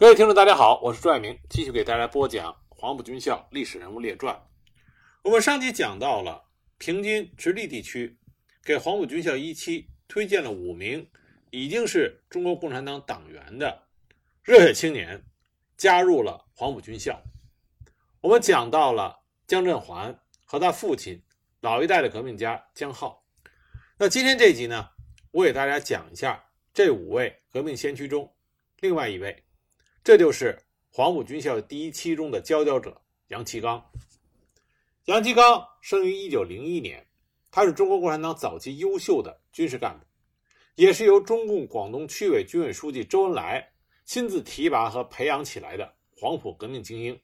各位听众，大家好，我是朱爱明，继续给大家播讲黄埔军校历史人物列传。我们上集讲到了平津直隶地区给黄埔军校一期推荐了五名已经是中国共产党党员的热血青年，加入了黄埔军校。我们讲到了姜振寰和他父亲老一代的革命家姜浩。那今天这集呢，我给大家讲一下这五位革命先驱中另外一位。这就是黄埔军校第一期中的佼佼者杨其刚。杨其刚生于一九零一年，他是中国共产党早期优秀的军事干部，也是由中共广东区委军委书记周恩来亲自提拔和培养起来的黄埔革命精英。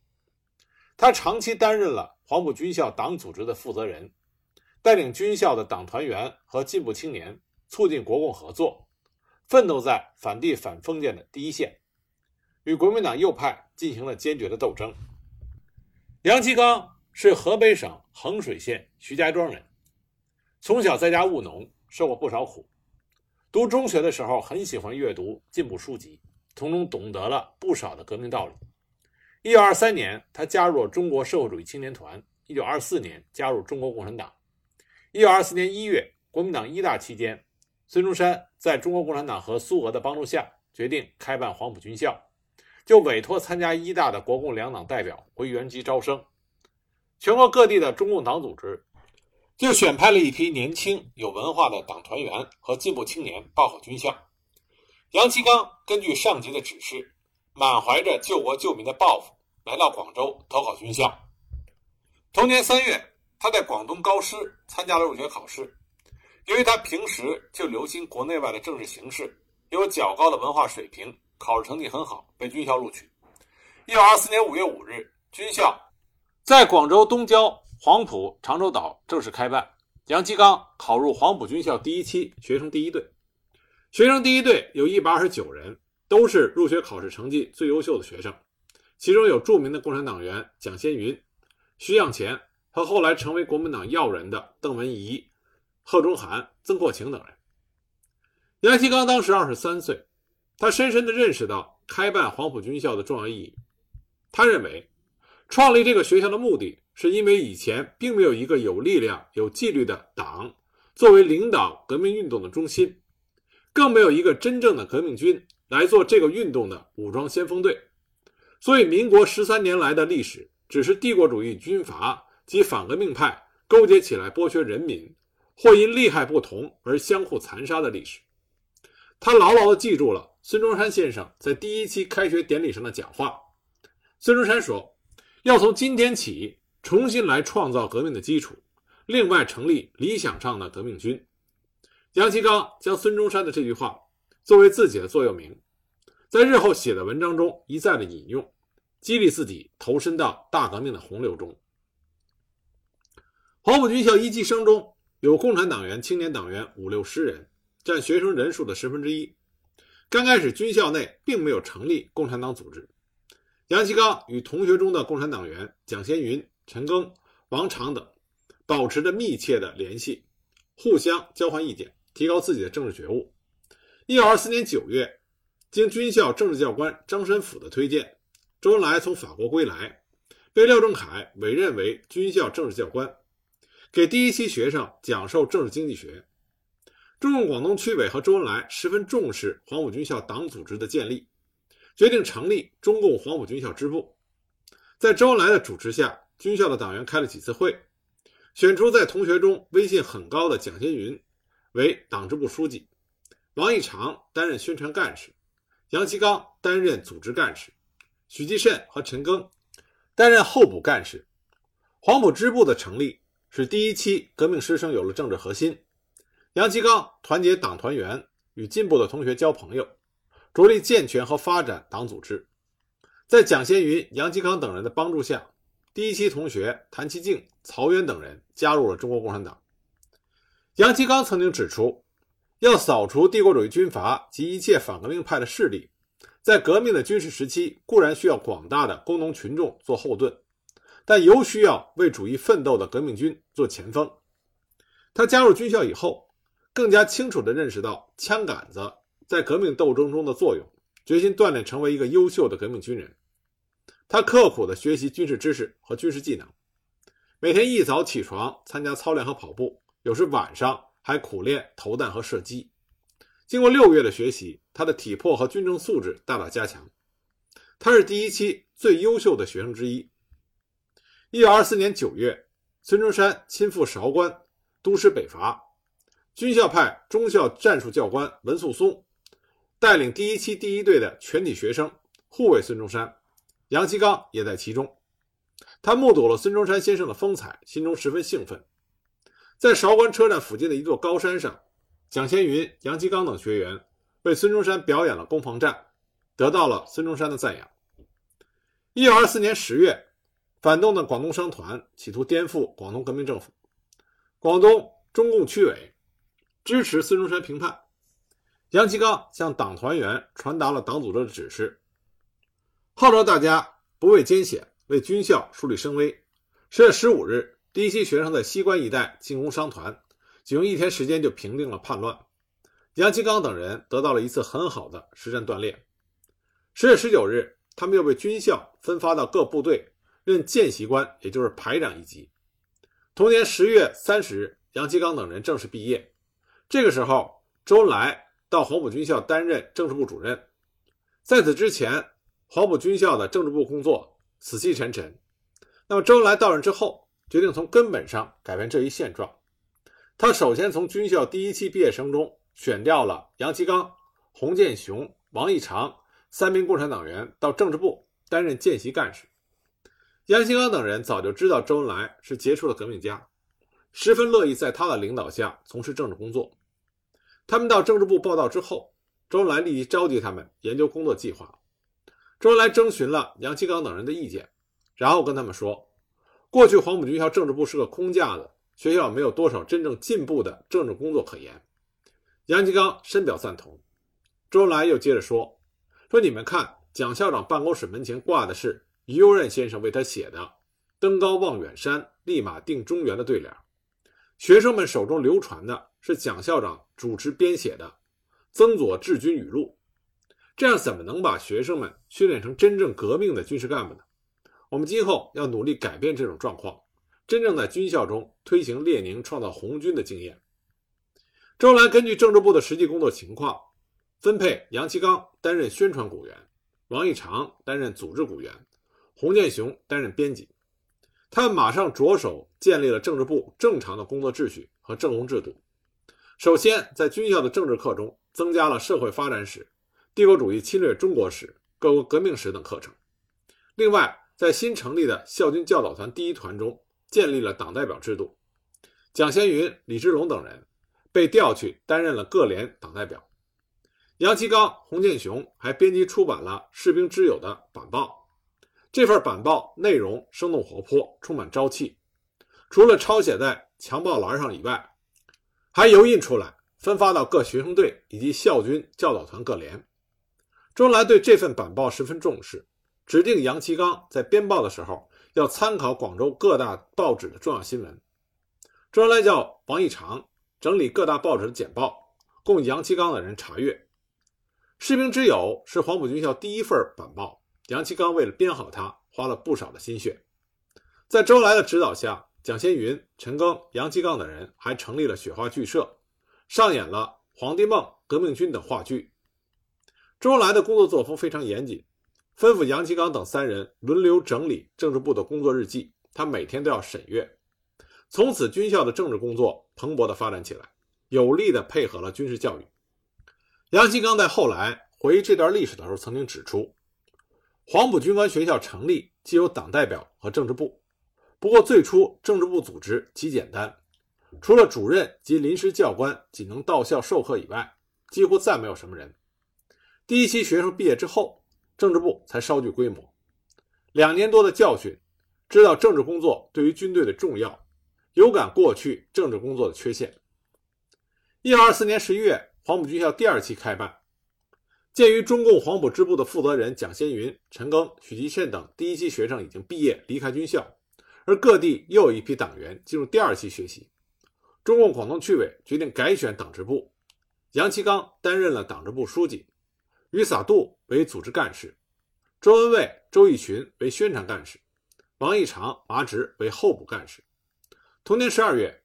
他长期担任了黄埔军校党组织的负责人，带领军校的党团员和进步青年促进国共合作，奋斗在反帝反封建的第一线。与国民党右派进行了坚决的斗争。杨其刚是河北省衡水县徐家庄人，从小在家务农，受过不少苦。读中学的时候，很喜欢阅读进步书籍，从中懂得了不少的革命道理。一九二三年，他加入了中国社会主义青年团；一九二四年，加入中国共产党。一九二四年一月，国民党一大期间，孙中山在中国共产党和苏俄的帮助下，决定开办黄埔军校。就委托参加一大的国共两党代表回原籍招生，全国各地的中共党组织就选派了一批年轻有文化的党团员和进步青年报考军校。杨其刚根据上级的指示，满怀着救国救民的抱负，来到广州投考军校。同年三月，他在广东高师参加了入学考试。由于他平时就留心国内外的政治形势，有较高的文化水平。考试成绩很好，被军校录取。一九二四年五月五日，军校在广州东郊黄埔长洲岛正式开办。杨其刚考入黄埔军校第一期学生第一队。学生第一队有一百二十九人，都是入学考试成绩最优秀的学生，其中有著名的共产党员蒋先云、徐向前和后来成为国民党要人的邓文仪、贺中涵、曾国情等人。杨其刚当时二十三岁。他深深地认识到开办黄埔军校的重要意义。他认为，创立这个学校的目的是因为以前并没有一个有力量、有纪律的党作为领导革命运动的中心，更没有一个真正的革命军来做这个运动的武装先锋队。所以，民国十三年来的历史只是帝国主义军阀及反革命派勾结起来剥削人民，或因利害不同而相互残杀的历史。他牢牢地记住了。孙中山先生在第一期开学典礼上的讲话，孙中山说：“要从今天起重新来创造革命的基础，另外成立理想上的革命军。”杨其刚将孙中山的这句话作为自己的座右铭，在日后写的文章中一再的引用，激励自己投身到大革命的洪流中。黄埔军校一期生中有共产党员、青年党员五六十人，占学生人数的十分之一。刚开始，军校内并没有成立共产党组织。杨其刚与同学中的共产党员蒋先云、陈赓、王长等保持着密切的联系，互相交换意见，提高自己的政治觉悟。一九二四年九月，经军校政治教官张申府的推荐，周恩来从法国归来，被廖仲恺委任为军校政治教官，给第一期学生讲授政治经济学。中共广东区委和周恩来十分重视黄埔军校党组织的建立，决定成立中共黄埔军校支部。在周恩来的主持下，军校的党员开了几次会，选出在同学中威信很高的蒋先云为党支部书记，王义长担任宣传干事，杨其刚担任组织干事，许继慎和陈赓担任候补干事。黄埔支部的成立，使第一期革命师生有了政治核心。杨其刚团结党团员，与进步的同学交朋友，着力健全和发展党组织。在蒋先云、杨其刚等人的帮助下，第一期同学谭其敬、曹渊等人加入了中国共产党。杨其刚曾经指出，要扫除帝国主义军阀及一切反革命派的势力，在革命的军事时期固然需要广大的工农群众做后盾，但尤需要为主义奋斗的革命军做前锋。他加入军校以后。更加清楚地认识到枪杆子在革命斗争中的作用，决心锻炼成为一个优秀的革命军人。他刻苦地学习军事知识和军事技能，每天一早起床参加操练和跑步，有时晚上还苦练投弹和射击。经过六月的学习，他的体魄和军政素质大大加强。他是第一期最优秀的学生之一。一九二四年九月，孙中山亲赴韶关督师北伐，军校派中校战术教官文素松带领第一期第一队的全体学生护卫孙中山，杨其刚也在其中。他目睹了孙中山先生的风采，心中十分兴奋。在韶关车站附近的一座高山上。蒋先云、杨其刚等学员为孙中山表演了攻防战，得到了孙中山的赞扬。一九二四年十月，反动的广东商团企图颠覆广东革命政府，广东中共区委支持孙中山平叛。杨其刚向党团员传达了党组织的指示，号召大家不畏艰险，为军校树立声威。十月十五日，第一期学生在西关一带进攻商团。仅用一天时间就平定了叛乱，杨其刚等人得到了一次很好的实战锻炼。十月十九日，他们又被军校分发到各部队任见习官，也就是排长一级。同年十月三十日，杨其刚等人正式毕业。这个时候，周恩来到黄埔军校担任政治部主任。在此之前，黄埔军校的政治部工作死气沉沉。那么，周恩来到任之后，决定从根本上改变这一现状。他首先从军校第一期毕业生中选调了杨其刚、洪建雄、王义长三名共产党员到政治部担任见习干事。杨其刚等人早就知道周恩来是杰出的革命家，十分乐意在他的领导下从事政治工作。他们到政治部报道之后，周恩来立即召集他们研究工作计划。周恩来征询了杨其刚等人的意见，然后跟他们说：“过去黄埔军校政治部是个空架子。”学校没有多少真正进步的政治工作可言。杨其刚深表赞同。周恩来又接着说：“说你们看，蒋校长办公室门前挂的是于右任先生为他写的‘登高望远山，立马定中原’的对联；学生们手中流传的是蒋校长主持编写的《曾左治军语录》。这样怎么能把学生们训练成真正革命的军事干部呢？我们今后要努力改变这种状况。”真正在军校中推行列宁创造红军的经验。周恩来根据政治部的实际工作情况，分配杨其刚担任宣传股员，王义长担任组织股员，洪建雄担任编辑。他们马上着手建立了政治部正常的工作秩序和政工制度。首先，在军校的政治课中增加了社会发展史、帝国主义侵略中国史、各国革命史等课程。另外，在新成立的校军教导团第一团中，建立了党代表制度，蒋先云、李之龙等人被调去担任了各连党代表。杨其刚、洪建雄还编辑出版了《士兵之友》的版报。这份板报内容生动活泼，充满朝气。除了抄写在墙报栏上以外，还油印出来，分发到各学生队以及校军教导团各连。周恩来对这份板报十分重视，指定杨其刚在编报的时候。要参考广州各大报纸的重要新闻，周恩来叫王义长整理各大报纸的简报，供杨其刚等人查阅。《士兵之友》是黄埔军校第一份板报，杨其刚为了编好它，花了不少的心血。在周恩来的指导下，蒋先云、陈赓、杨其刚等人还成立了雪花剧社，上演了《皇帝梦》《革命军》等话剧。周恩来的工作作风非常严谨。吩咐杨其刚等三人轮流整理政治部的工作日记，他每天都要审阅。从此，军校的政治工作蓬勃地发展起来，有力地配合了军事教育。杨其刚在后来回忆这段历史的时候，曾经指出，黄埔军官学校成立既有党代表和政治部，不过最初政治部组织极简单，除了主任及临时教官仅能到校授课以外，几乎再没有什么人。第一期学生毕业之后。政治部才稍具规模，两年多的教训，知道政治工作对于军队的重要，有感过去政治工作的缺陷。一九二四年十一月，黄埔军校第二期开办。鉴于中共黄埔支部的负责人蒋先云、陈赓、许继慎等第一期学生已经毕业离开军校，而各地又有一批党员进入第二期学习，中共广东区委决定改选党支部，杨其刚担任了党支部书记。于洒度为组织干事，周恩卫、周逸群为宣传干事，王义长、麻直为候补干事。同年十二月，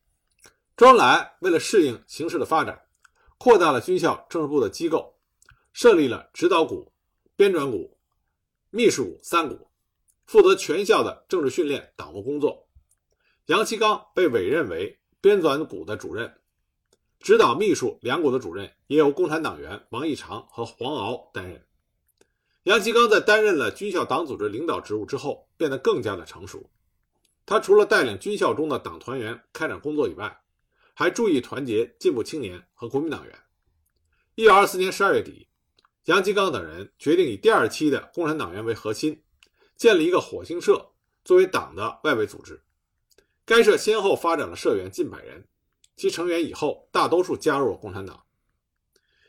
周恩来为了适应形势的发展，扩大了军校政治部的机构，设立了指导股、编纂股、秘书股三股，负责全校的政治训练、党务工作。杨其刚被委任为编纂股的主任。指导秘书两股的主任也由共产党员王义长和黄鳌担任。杨其刚在担任了军校党组织领导职务之后，变得更加的成熟。他除了带领军校中的党团员开展工作以外，还注意团结进步青年和国民党员。一九二四年十二月底，杨其刚等人决定以第二期的共产党员为核心，建立一个火星社作为党的外围组织。该社先后发展了社员近百人。其成员以后大多数加入了共产党。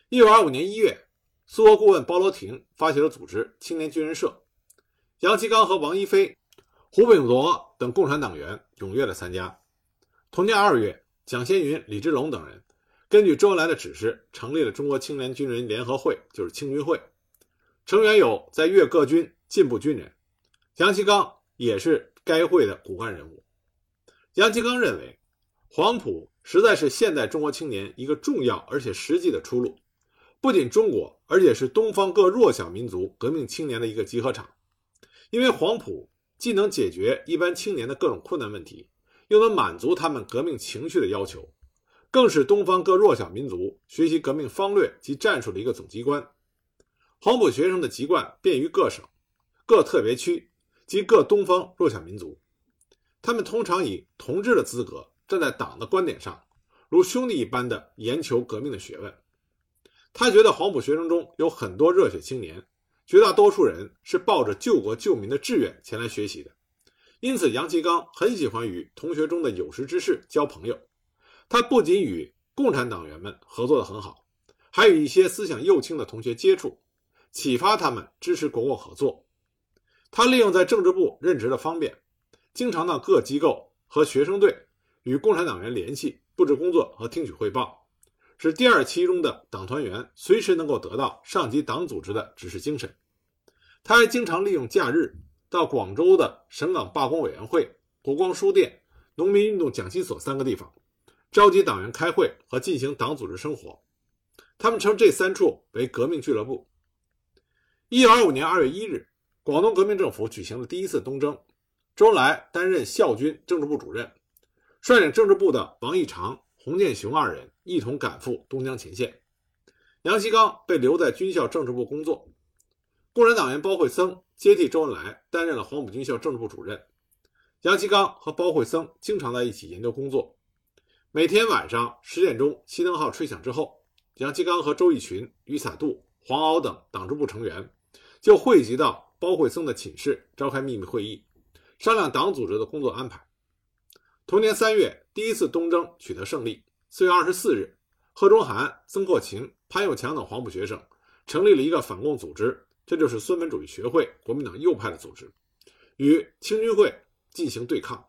一九二五年一月，苏俄顾问包罗廷发起了组织青年军人社，杨其刚和王一飞、胡炳铎等共产党员踊跃的参加。同年二月，蒋先云、李之龙等人根据周恩来的指示，成立了中国青年军人联合会，就是青军会。成员有在粤各军进步军人，杨其刚也是该会的骨干人物。杨其刚认为，黄埔。实在是现代中国青年一个重要而且实际的出路，不仅中国，而且是东方各弱小民族革命青年的一个集合场。因为黄埔既能解决一般青年的各种困难问题，又能满足他们革命情绪的要求，更是东方各弱小民族学习革命方略及战术的一个总机关。黄埔学生的籍贯便于各省、各特别区及各东方弱小民族，他们通常以同志的资格。站在党的观点上，如兄弟一般的研求革命的学问。他觉得黄埔学生中有很多热血青年，绝大多数人是抱着救国救民的志愿前来学习的。因此，杨其刚很喜欢与同学中的有识之士交朋友。他不仅与共产党员们合作的很好，还与一些思想右倾的同学接触，启发他们支持国共合作。他利用在政治部任职的方便，经常到各机构和学生队。与共产党员联系、布置工作和听取汇报，使第二期中的党团员随时能够得到上级党组织的指示精神。他还经常利用假日到广州的省港罢工委员会、国光书店、农民运动讲习所三个地方，召集党员开会和进行党组织生活。他们称这三处为革命俱乐部。一九二五年二月一日，广东革命政府举行了第一次东征，周恩来担任校军政治部主任。率领政治部的王义长、洪建雄二人一同赶赴东江前线，杨锡刚被留在军校政治部工作。共产党员包惠僧接替周恩来担任了黄埔军校政治部主任。杨锡刚和包惠僧经常在一起研究工作。每天晚上十点钟，熄灯号吹响之后，杨其刚和周逸群、于洒度、黄鳌等党支部成员就汇集到包惠僧的寝室，召开秘密会议，商量党组织的工作安排。同年三月，第一次东征取得胜利。四月二十四日，贺中涵、曾扩情、潘又强等黄埔学生成立了一个反共组织，这就是孙文主义学会，国民党右派的组织，与青军会进行对抗。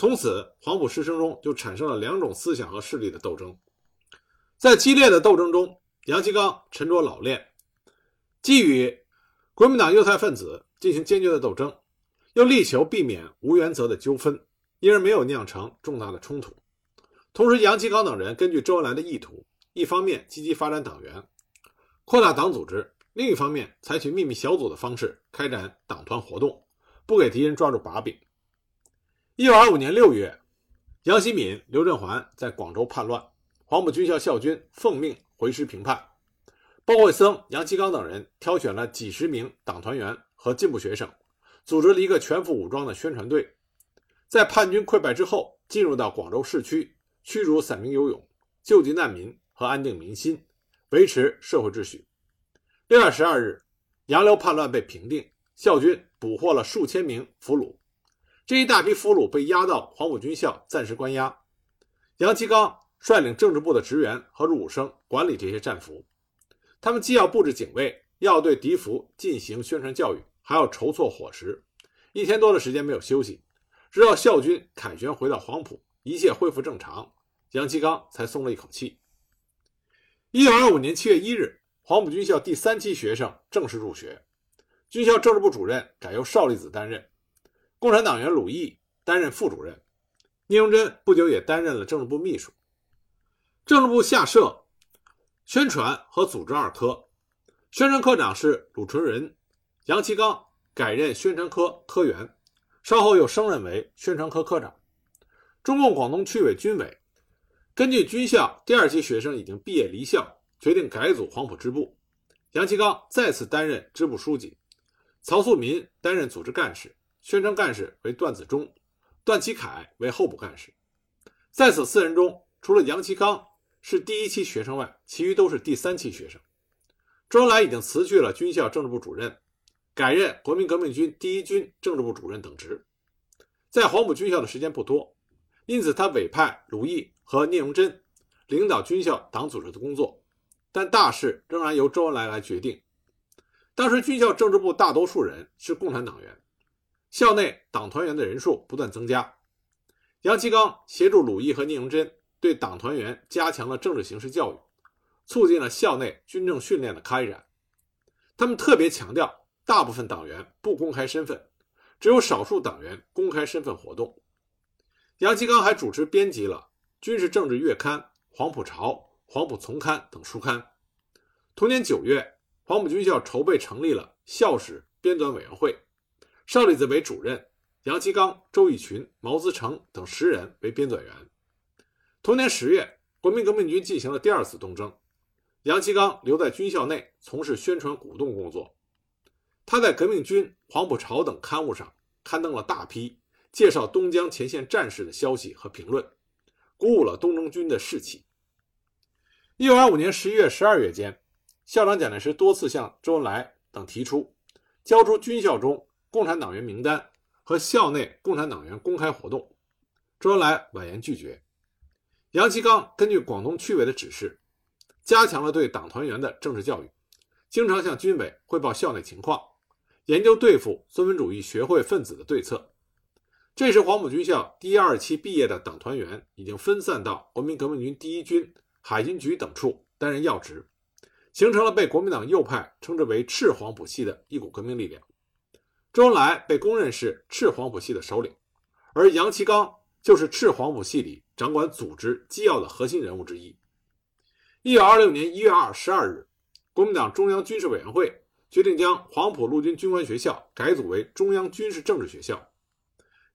从此，黄埔师生中就产生了两种思想和势力的斗争。在激烈的斗争中，杨其刚沉着老练，既与国民党右派分子进行坚决的斗争，又力求避免无原则的纠纷。因而没有酿成重大的冲突。同时，杨其刚等人根据周恩来的意图，一方面积极发展党员，扩大党组织；另一方面采取秘密小组的方式开展党团活动，不给敌人抓住把柄。一九二五年六月，杨希敏、刘振环在广州叛乱，黄埔军校校军奉命回师平叛。包惠僧、杨其刚等人挑选了几十名党团员和进步学生，组织了一个全副武装的宣传队。在叛军溃败之后，进入到广州市区，驱逐散兵游勇，救济难民和安定民心，维持社会秩序。六月十二日，杨刘叛乱被平定，校军捕获了数千名俘虏。这一大批俘虏被押到黄埔军校暂时关押。杨其刚率领政治部的职员和入伍生管理这些战俘，他们既要布置警卫，又要对敌俘进行宣传教育，还要筹措伙食。一天多的时间没有休息。直到校军凯旋回到黄埔，一切恢复正常，杨其刚才松了一口气。一九二五年七月一日，黄埔军校第三期学生正式入学，军校政治部主任改由邵力子担任，共产党员鲁毅担任副主任，聂荣臻不久也担任了政治部秘书。政治部下设宣传和组织二科，宣传科长是鲁纯仁，杨其刚改任宣传科科员，稍后又升任为宣传科科长。中共广东区委军委根据军校第二期学生已经毕业离校，决定改组黄埔支部，杨其刚再次担任支部书记，曹素民担任组织干事，宣传干事为段子忠，段祺凯为候补干事。在此四人中，除了杨其刚。是第一期学生外，其余都是第三期学生。周恩来已经辞去了军校政治部主任，改任国民革命军第一军政治部主任等职。在黄埔军校的时间不多，因此他委派鲁毅和聂荣臻领导军校党组织的工作，但大事仍然由周恩来来决定。当时军校政治部大多数人是共产党员，校内党团员的人数不断增加。杨其刚协助鲁毅和聂荣臻。对党团员加强了政治形势教育，促进了校内军政训练的开展。他们特别强调，大部分党员不公开身份，只有少数党员公开身份活动。杨其刚还主持编辑了《军事政治月刊》《黄埔潮》《黄埔丛刊》等书刊。同年九月，黄埔军校筹备成立了校史编纂委员会，邵力子为主任，杨其刚、周逸群、毛资成等十人为编纂员。同年十月，国民革命军进行了第二次东征，杨其刚留在军校内从事宣传鼓动工作。他在《革命军》《黄埔潮》等刊物上刊登了大批介绍东江前线战事的消息和评论，鼓舞了东征军的士气。一九二五年十一月、十二月间，校长蒋介石多次向周恩来等提出交出军校中共产党员名单和校内共产党员公开活动，周恩来婉言拒绝。杨其刚根据广东区委的指示，加强了对党团员的政治教育，经常向军委汇报校内情况，研究对付孙文主义学会分子的对策。这时，黄埔军校第二期毕业的党团员已经分散到国民革命军第一军、海军局等处担任要职，形成了被国民党右派称之为“赤黄埔系”的一股革命力量。周恩来被公认是赤黄埔系的首领，而杨其刚就是赤黄埔系里。掌管组织机要的核心人物之一。一九二六年一月二十二日，国民党中央军事委员会决定将黄埔陆军军官学校改组为中央军事政治学校。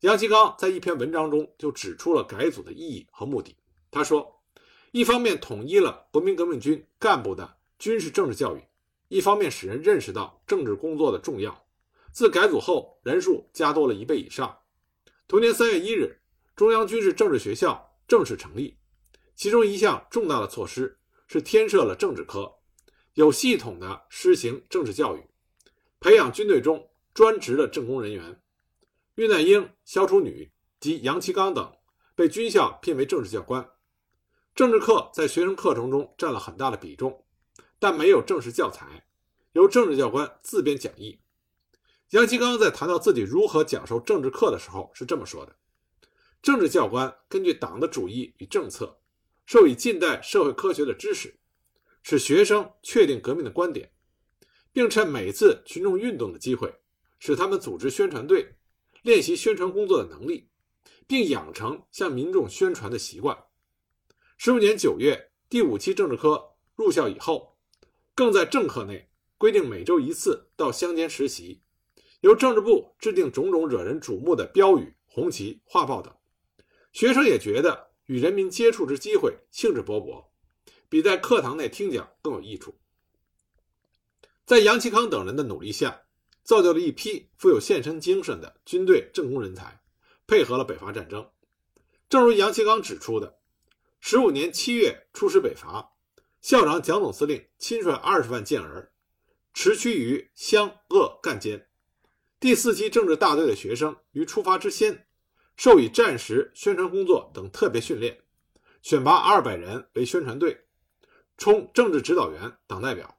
杨其刚在一篇文章中就指出了改组的意义和目的。他说：“一方面统一了国民革命军干部的军事政治教育，一方面使人认识到政治工作的重要。自改组后，人数加多了一倍以上。”同年三月一日，中央军事政治学校。正式成立，其中一项重大的措施是添设了政治科，有系统的施行政治教育，培养军队中专职的政工人员。恽代英、萧楚女及杨其刚等被军校聘为政治教官。政治课在学生课程中占了很大的比重，但没有正式教材，由政治教官自编讲义。杨其刚在谈到自己如何讲授政治课的时候是这么说的。政治教官根据党的主义与政策，授予近代社会科学的知识，使学生确定革命的观点，并趁每次群众运动的机会，使他们组织宣传队，练习宣传工作的能力，并养成向民众宣传的习惯。十五年九月，第五期政治科入校以后，更在政课内规定每周一次到乡间实习，由政治部制定种种惹人瞩目的标语、红旗、画报等。学生也觉得与人民接触之机会兴致勃勃，比在课堂内听讲更有益处。在杨其康等人的努力下，造就了一批富有献身精神的军队政工人才，配合了北伐战争。正如杨其康指出的，十五年七月出师北伐，校长蒋总司令亲率二十万健儿，驰驱于湘鄂赣间。第四期政治大队的学生于出发之先。授以战时宣传工作等特别训练，选拔二百人为宣传队，充政治指导员、党代表。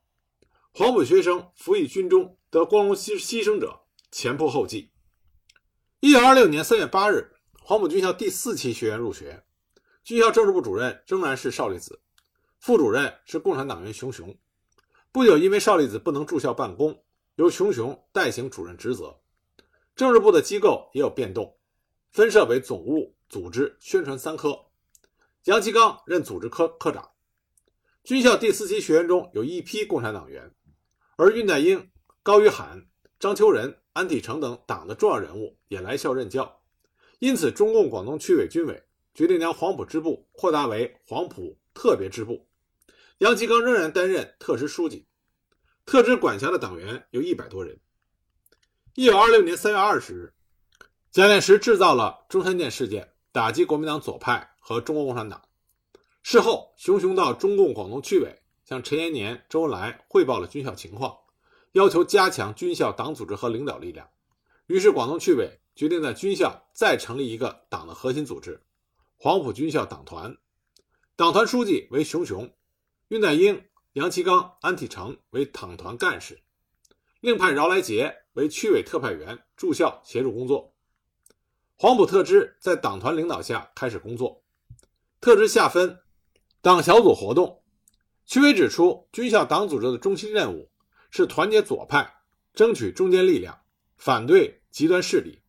黄埔学生服役军中得光荣牺牺牲者前仆后继。一九二六年三月八日，黄埔军校第四期学员入学，军校政治部主任仍然是邵力子，副主任是共产党员熊雄。不久，因为少利子不能住校办公，由熊雄代行主任职责。政治部的机构也有变动，分设为总务、组织、宣传三科。杨其刚任组织科科长。军校第四期学员中有一批共产党员，而恽代英、高于罕、张秋仁、安体成等党的重要人物也来校任教。因此，中共广东区委军委决定将黄埔支部扩大为黄埔特别支部。杨其刚仍然担任特支书记，特支管辖的党员有一百多人。一九二六年三月二十日，蒋介石制造了中山舰事件，打击国民党左派和中国共产党。事后，熊雄到中共广东区委向陈延年、周恩来汇报了军校情况，要求加强军校党组织和领导力量。于是，广东区委决定在军校再成立一个党的核心组织——黄埔军校党团，党团书记为熊雄。恽代英、杨其刚、安体成为党团干事，另派饶来杰为区委特派员驻校协助工作。黄埔特支在党团领导下开始工作。特支下分党小组活动，区委指出，军校党组织的中心任务是团结左派，争取中坚力量，反对极端势力，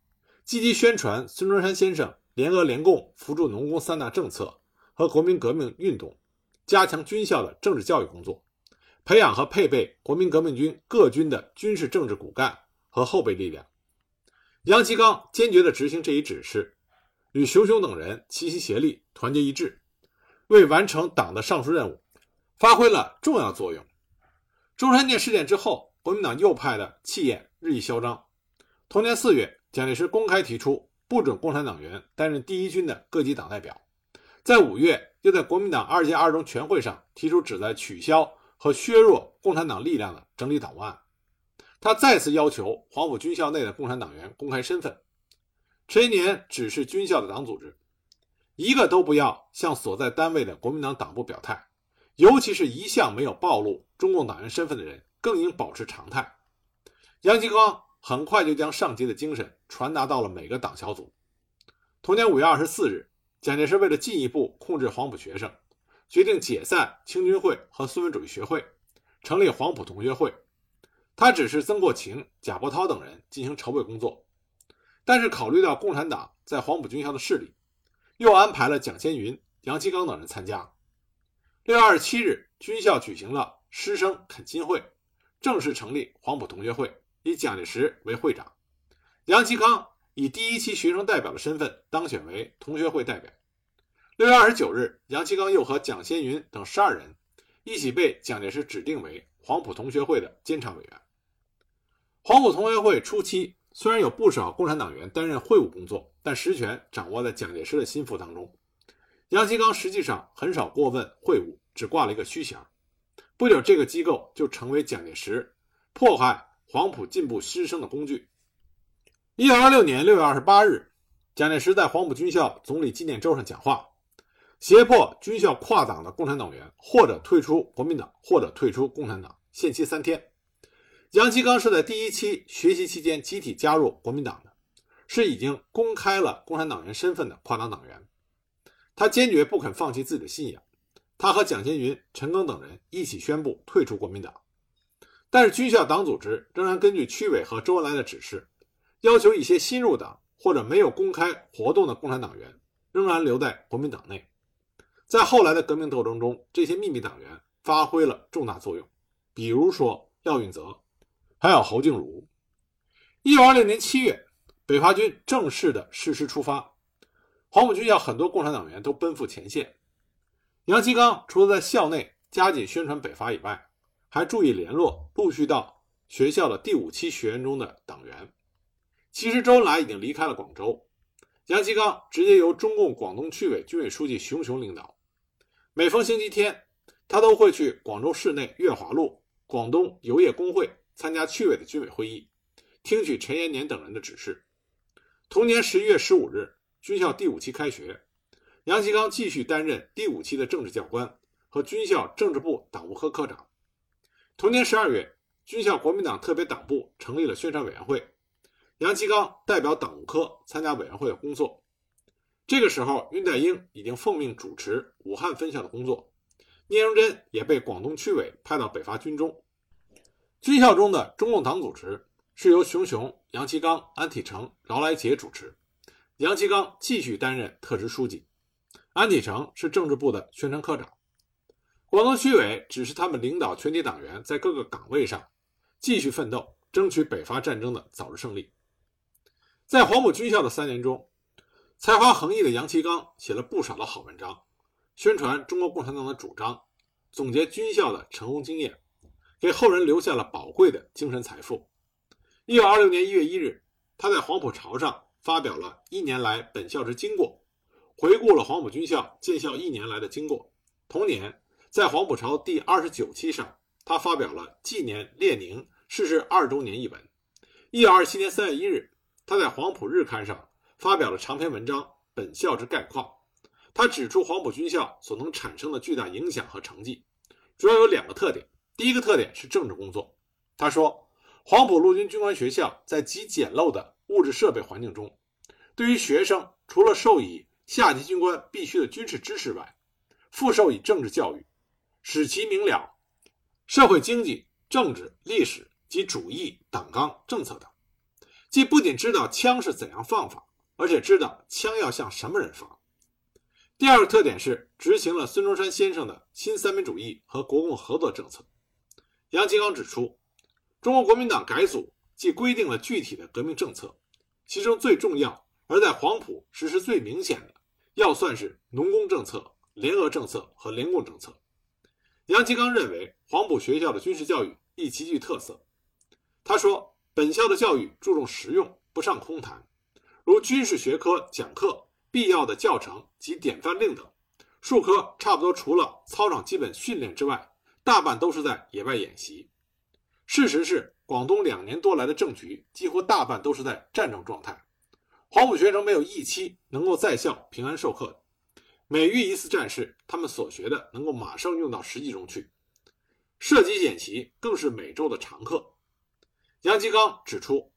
积极宣传孙中山先生联俄联共、扶助农工三大政策和国民革命运动。加强军校的政治教育工作，培养和配备国民革命军各军的军事政治骨干和后备力量。杨其刚坚决地执行这一指示，与熊雄等人齐心协力，团结一致，为完成党的上述任务发挥了重要作用。中山舰事件之后，国民党右派的气焰日益嚣张。同年四月，蒋介石公开提出不准共产党员担任第一军的各级党代表。在五月，又在国民党二届二中全会上提出旨在取消和削弱共产党力量的整理党务案。他再次要求黄埔军校内的共产党员公开身份。陈延年指示军校的党组织，一个都不要向所在单位的国民党党部表态，尤其是一向没有暴露中共党员身份的人，更应保持常态。杨其刚很快就将上级的精神传达到了每个党小组。同年五月二十四日。蒋介石为了进一步控制黄埔学生，决定解散青军会和孙文主义学会，成立黄埔同学会。他指示曾国情、贾伯涛等人进行筹备工作，但是考虑到共产党在黄埔军校的势力，又安排了蒋先云、杨其刚等人参加。六月二十七日，军校举行了师生恳亲会，正式成立黄埔同学会，以蒋介石为会长，杨其刚。以第一期学生代表的身份当选为同学会代表。六月二十九日，杨其刚又和蒋先云等十二人一起被蒋介石指定为黄埔同学会的监察委员。黄埔同学会初期虽然有不少共产党员担任会务工作，但实权掌握在蒋介石的心腹当中。杨其刚实际上很少过问会务，只挂了一个虚衔。不久，这个机构就成为蒋介石迫害黄埔进步师生的工具。一九二六年六月二十八日，蒋介石在黄埔军校总理纪念周上讲话，胁迫军校跨党的共产党员或者退出国民党，或者退出共产党，限期三天。杨其刚是在第一期学习期间集体加入国民党的，是已经公开了共产党员身份的跨党党员。他坚决不肯放弃自己的信仰，他和蒋先云、陈赓等人一起宣布退出国民党。但是军校党组织仍然根据区委和周恩来的指示。要求一些新入党或者没有公开活动的共产党员仍然留在国民党内。在后来的革命斗争中，这些秘密党员发挥了重大作用，比如说廖运泽，还有侯静茹。一九二六年七月，北伐军正式的誓师出发，黄埔军校很多共产党员都奔赴前线。杨其刚除了在校内加紧宣传北伐以外，还注意联络陆续到学校的第五期学员中的党员。其实周恩来已经离开了广州，杨其刚直接由中共广东区委军委书记熊雄领导。每逢星期天，他都会去广州市内月华路广东油业工会参加区委的军委会议，听取陈延年等人的指示。同年十一月十五日，军校第五期开学，杨其刚继续担任第五期的政治教官和军校政治部党务科科长。同年十二月，军校国民党特别党部成立了宣传委员会。杨其刚代表党务科参加委员会的工作。这个时候，恽代英已经奉命主持武汉分校的工作，聂荣臻也被广东区委派到北伐军中。军校中的中共党组织是由熊雄、杨其刚、安体成、劳来杰主持，杨其刚继续担任特支书记，安体成是政治部的宣传科长。广东区委指示他们领导全体党员在各个岗位上继续奋斗，争取北伐战争的早日胜利。在黄埔军校的三年中，才华横溢的杨其刚写了不少的好文章，宣传中国共产党的主张，总结军校的成功经验，给后人留下了宝贵的精神财富。一九二六年一月一日，他在黄埔潮上发表了一年来本校之经过，回顾了黄埔军校建校一年来的经过。同年。在黄埔潮第二十九期上，他发表了纪念列宁逝世二周年一文。一九二七年三月一日，他在黄埔日刊上发表了长篇文章《本校之概况》。他指出黄埔军校所能产生的巨大影响和成绩，主要有两个特点。第一个特点是政治工作。他说，黄埔陆军军官学校在极简陋的物质设备环境中，对于学生除了授以下级军官必须的军事知识外，附授以政治教育。使其明了社会、经济、政治、历史及主义、党纲、政策等，即不仅知道枪是怎样放法，而且知道枪要向什么人发。第二个特点是执行了孙中山先生的新三民主义和国共合作政策。杨其刚指出，中国国民党改组既规定了具体的革命政策，其中最重要而在黄埔实施最明显的，要算是农工政策、联俄政策和联共政策。杨其刚认为，黄埔学校的军事教育亦极具特色。他说：“本校的教育注重实用，不上空谈，如军事学科讲课、必要的教程及典范令等；术科差不多除了操场基本训练之外，大半都是在野外演习。事实是，广东两年多来的政局几乎大半都是在战争状态，黄埔学生没有一期能够在校平安授课的。”每遇一次战事，他们所学的能够马上用到实际中去，射击演习更是每周的常客。杨其刚指出，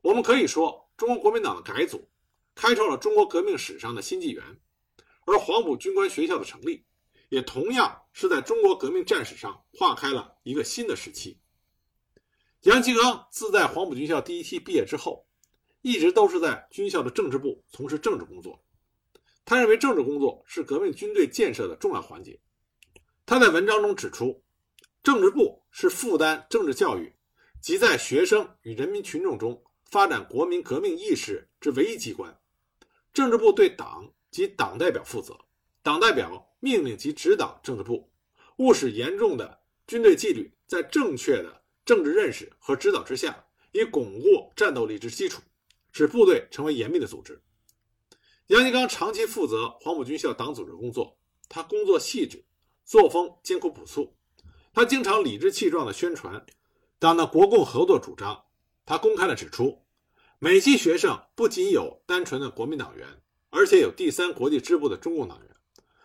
我们可以说，中国国民党的改组开创了中国革命史上的新纪元，而黄埔军官学校的成立，也同样是在中国革命战史上划开了一个新的时期。杨其刚自在黄埔军校第一期毕业之后，一直都是在军校的政治部从事政治工作。他认为政治工作是革命军队建设的重要环节。他在文章中指出，政治部是负担政治教育及在学生与人民群众中发展国民革命意识之唯一机关。政治部对党及党代表负责，党代表命令及指导政治部，务使严重的军队纪律在正确的政治认识和指导之下，以巩固战斗力之基础，使部队成为严密的组织。杨其刚长期负责黄埔军校党组织工作，他工作细致，作风艰苦朴素。他经常理直气壮地宣传党的国共合作主张。他公开地指出，美籍学生不仅有单纯的国民党员，而且有第三国际支部的中共党员。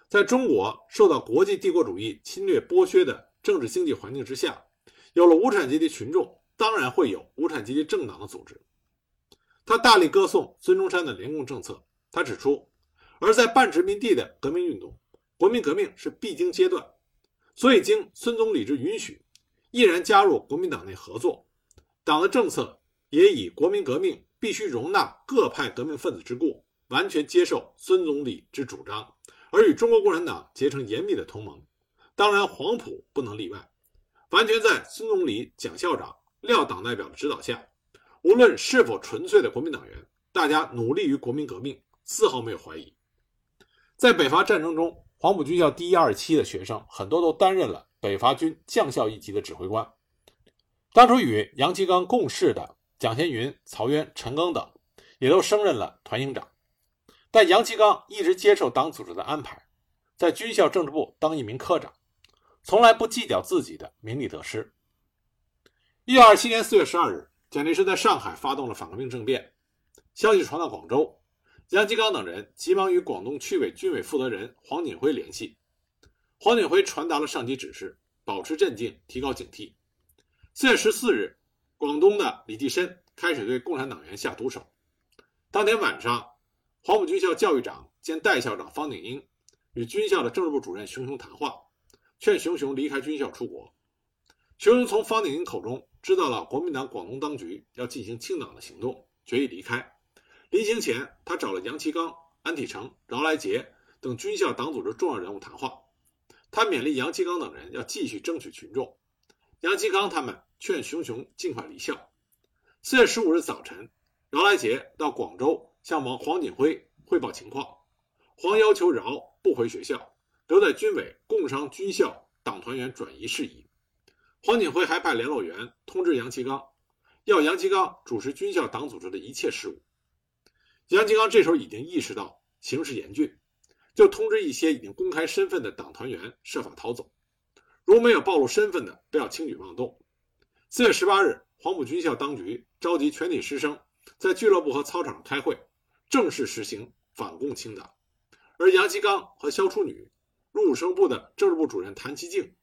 在中国受到国际帝国主义侵略剥削的政治经济环境之下，有了无产阶级群众，当然会有无产阶级政党的组织。他大力歌颂孙中山的联共政策。他指出，而在半殖民地的革命运动，国民革命是必经阶段，所以经孙总理之允许，毅然加入国民党内合作。党的政策也以国民革命必须容纳各派革命分子之故，完全接受孙总理之主张，而与中国共产党结成严密的同盟。当然，黄埔不能例外，完全在孙总理、蒋校长、廖党代表的指导下，无论是否纯粹的国民党员，大家努力于国民革命。丝毫没有怀疑，在北伐战争中，黄埔军校第一二期的学生很多都担任了北伐军将校一级的指挥官。当初与杨其刚共事的蒋先云、曹渊、陈赓等，也都升任了团营长。但杨其刚一直接受党组织的安排，在军校政治部当一名科长，从来不计较自己的名利得失。一九二七年四月十二日，蒋介石在上海发动了反革命政变，消息传到广州。杨其刚等人急忙与广东区委军委负责人黄锦辉联系，黄锦辉传达了上级指示，保持镇静，提高警惕。四月十四日，广东的李济深开始对共产党员下毒手。当天晚上，黄埔军校教育长兼代校长方鼎英与军校的政治部主任熊雄谈话，劝熊雄离开军校出国。熊雄从方鼎英口中知道了国民党广东当局要进行清党的行动，决意离开。临行前，他找了杨其刚、安体成、饶来杰等军校党组织重要人物谈话。他勉励杨其刚等人要继续争取群众。杨其刚他们劝熊雄尽快离校。四月十五日早晨，饶来杰到广州向王黄锦辉汇报情况。黄要求饶不回学校，留在军委共商军校党团员转移事宜。黄锦辉还派联络员通知杨其刚，要杨其刚主持军校党组织的一切事务。杨其刚这时候已经意识到形势严峻，就通知一些已经公开身份的党团员设法逃走，如没有暴露身份的，不要轻举妄动。四月十八日，黄埔军校当局召集全体师生在俱乐部和操场开会，正式实行反共清党。而杨其刚和萧楚女、入伍生部的政治部主任谭其敬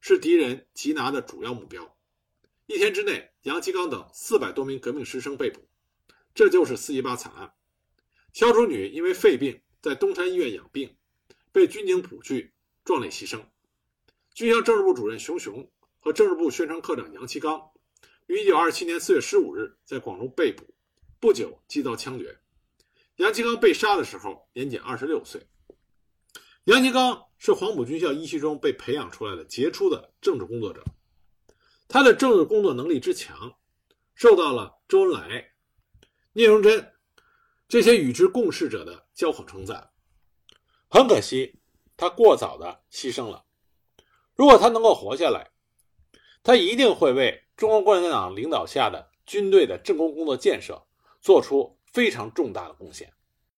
是敌人缉拿的主要目标。一天之内，杨其刚等四百多名革命师生被捕，这就是四一八惨案。萧楚女因为肺病在东山医院养病，被军警捕去，壮烈牺牲。军校政治部主任熊雄和政治部宣传科长杨其刚于一九二七年四月十五日在广州被捕，不久即遭枪决。杨其刚被杀的时候年仅二十六岁。杨其刚是黄埔军校一期中被培养出来的杰出的政治工作者，他的政治工作能力之强，受到了周恩来、聂荣臻这些与之共事者的交口称赞。很可惜，他过早的牺牲了。如果他能够活下来，他一定会为中国共产党领导下的军队的政工工作建设做出。非常重大的贡献。